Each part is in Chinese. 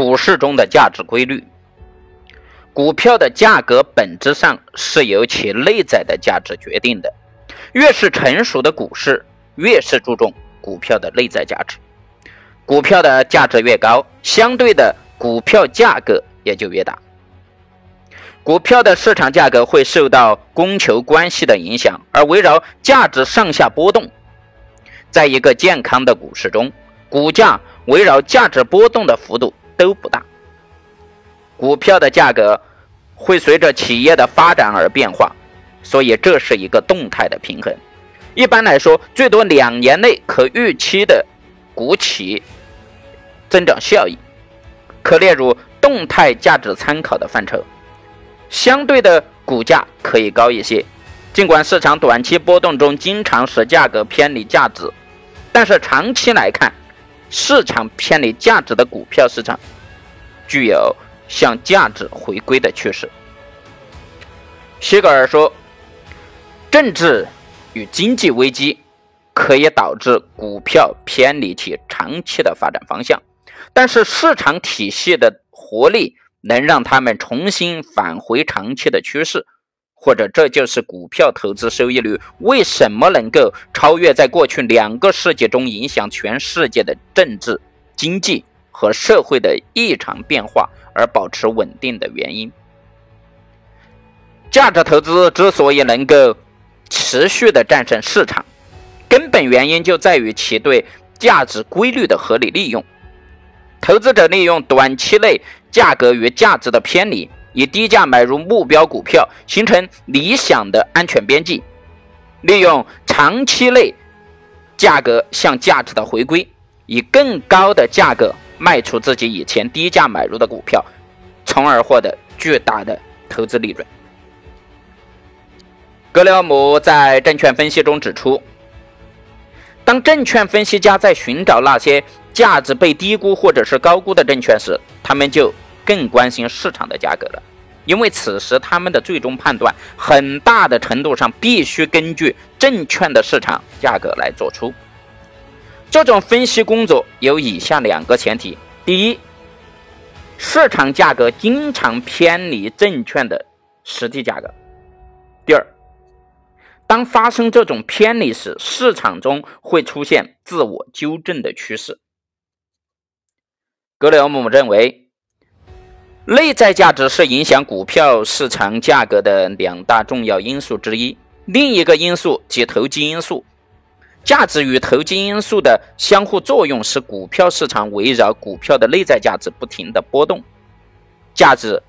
股市中的价值规律。股票的价格本质上是由其内在的价值决定的。越是成熟的股市，越是注重股票的内在价值。股票的价值越高，相对的股票价格也就越大。股票的市场价格会受到供求关系的影响，而围绕价值上下波动。在一个健康的股市中，股价围绕价值波动的幅度都不大。股票的价格会随着企业的发展而变化，所以这是一个动态的平衡。一般来说，最多两年内可预期的股企增长效益，可列入动态价值参考的范畴。相对的股价可以高一些，尽管市场短期波动中经常使价格偏离价值，但是长期来看，市场偏离价值的股票市场具有向价值回归的趋势。希格尔说，政治与经济危机可以导致股票偏离其长期的发展方向，但是市场体系的活力。能让他们重新返回长期的趋势，或者这就是股票投资收益率为什么能够超越在过去两个世纪中影响全世界的政治、经济和社会的异常变化而保持稳定的原因。价值投资之所以能够持续的战胜市场，根本原因就在于其对价值规律的合理利用。投资者利用短期内价格与价值的偏离，以低价买入目标股票，形成理想的安全边际；利用长期内价格向价值的回归，以更高的价格卖出自己以前低价买入的股票，从而获得巨大的投资利润。格雷厄姆在证券分析中指出，当证券分析家在寻找那些。价值被低估或者是高估的证券时，他们就更关心市场的价格了，因为此时他们的最终判断很大的程度上必须根据证券的市场价格来做出。这种分析工作有以下两个前提：第一，市场价格经常偏离证券的实际价格；第二，当发生这种偏离时，市场中会出现自我纠正的趋势。格雷厄姆认为，内在价值是影响股票市场价格的两大重要因素之一。另一个因素即投机因素。价值与投机因素的相互作用使股票市场围绕股票的内在价值不停的波动。价值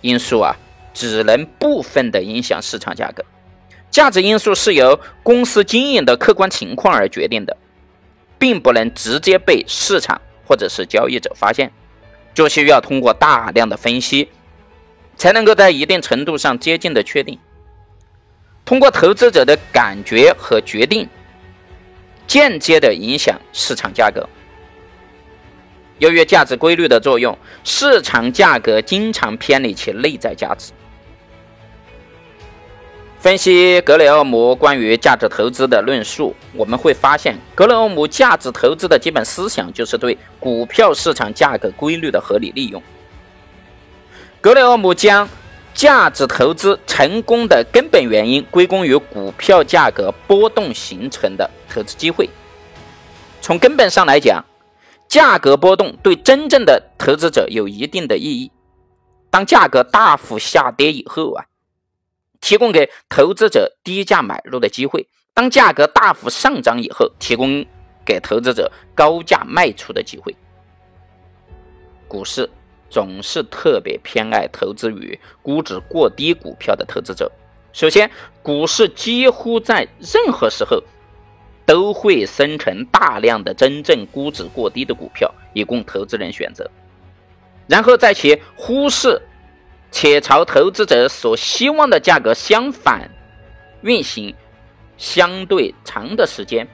因素啊，只能部分的影响市场价格。价值因素是由公司经营的客观情况而决定的，并不能直接被市场。或者是交易者发现，就需要通过大量的分析，才能够在一定程度上接近的确定。通过投资者的感觉和决定，间接的影响市场价格。由于价值规律的作用，市场价格经常偏离其内在价值。分析格雷厄姆关于价值投资的论述，我们会发现，格雷厄姆价值投资的基本思想就是对股票市场价格规律的合理利用。格雷厄姆将价值投资成功的根本原因归功于股票价格波动形成的投资机会。从根本上来讲，价格波动对真正的投资者有一定的意义。当价格大幅下跌以后啊。提供给投资者低价买入的机会，当价格大幅上涨以后，提供给投资者高价卖出的机会。股市总是特别偏爱投资于估值过低股票的投资者。首先，股市几乎在任何时候都会生成大量的真正估值过低的股票，以供投资人选择。然后，在其忽视。且朝投资者所希望的价格相反运行相对长的时间，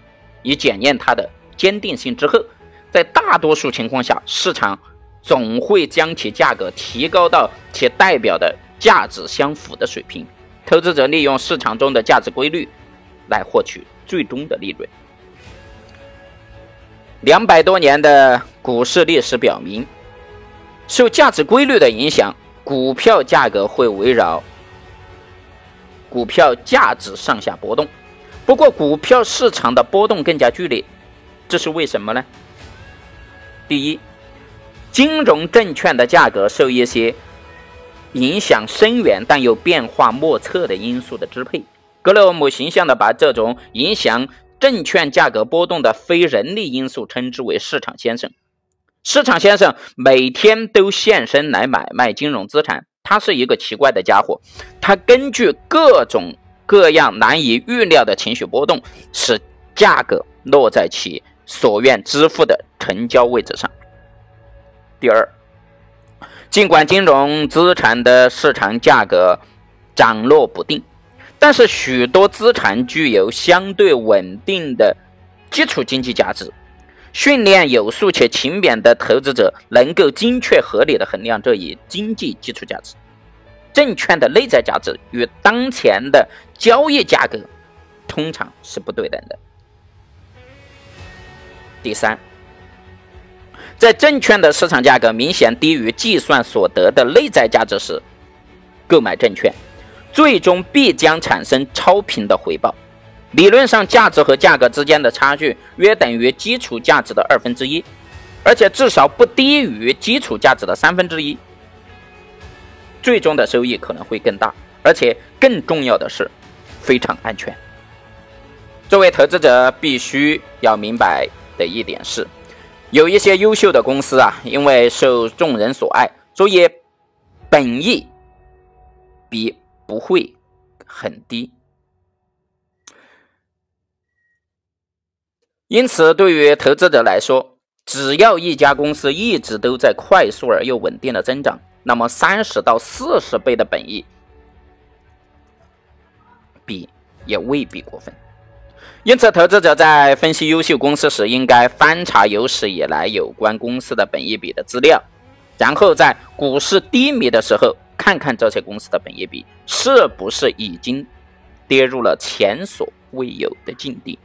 以检验它的坚定性之后，在大多数情况下，市场总会将其价格提高到其代表的价值相符的水平。投资者利用市场中的价值规律来获取最终的利润。两百多年的股市历史表明。受价值规律的影响，股票价格会围绕股票价值上下波动。不过，股票市场的波动更加剧烈，这是为什么呢？第一，金融证券的价格受一些影响深远但又变化莫测的因素的支配。格雷厄姆形象地把这种影响证券价格波动的非人力因素称之为“市场先生”。市场先生每天都现身来买卖金融资产。他是一个奇怪的家伙，他根据各种各样难以预料的情绪波动，使价格落在其所愿支付的成交位置上。第二，尽管金融资产的市场价格涨落不定。但是许多资产具有相对稳定的基础经济价值，训练有素且勤勉的投资者能够精确合理的衡量这一经济基础价值。证券的内在价值与当前的交易价格通常是不对等的。第三，在证券的市场价格明显低于计算所得的内在价值时，购买证券。最终必将产生超频的回报。理论上，价值和价格之间的差距约等于基础价值的二分之一，而且至少不低于基础价值的三分之一。最终的收益可能会更大，而且更重要的是，非常安全。作为投资者，必须要明白的一点是，有一些优秀的公司啊，因为受众人所爱，所以本益比。不会很低，因此对于投资者来说，只要一家公司一直都在快速而又稳定的增长，那么三十到四十倍的本益比也未必过分。因此，投资者在分析优秀公司时，应该翻查有史以来有关公司的本业比的资料，然后在股市低迷的时候。看看这些公司的本业比是不是已经跌入了前所未有的境地。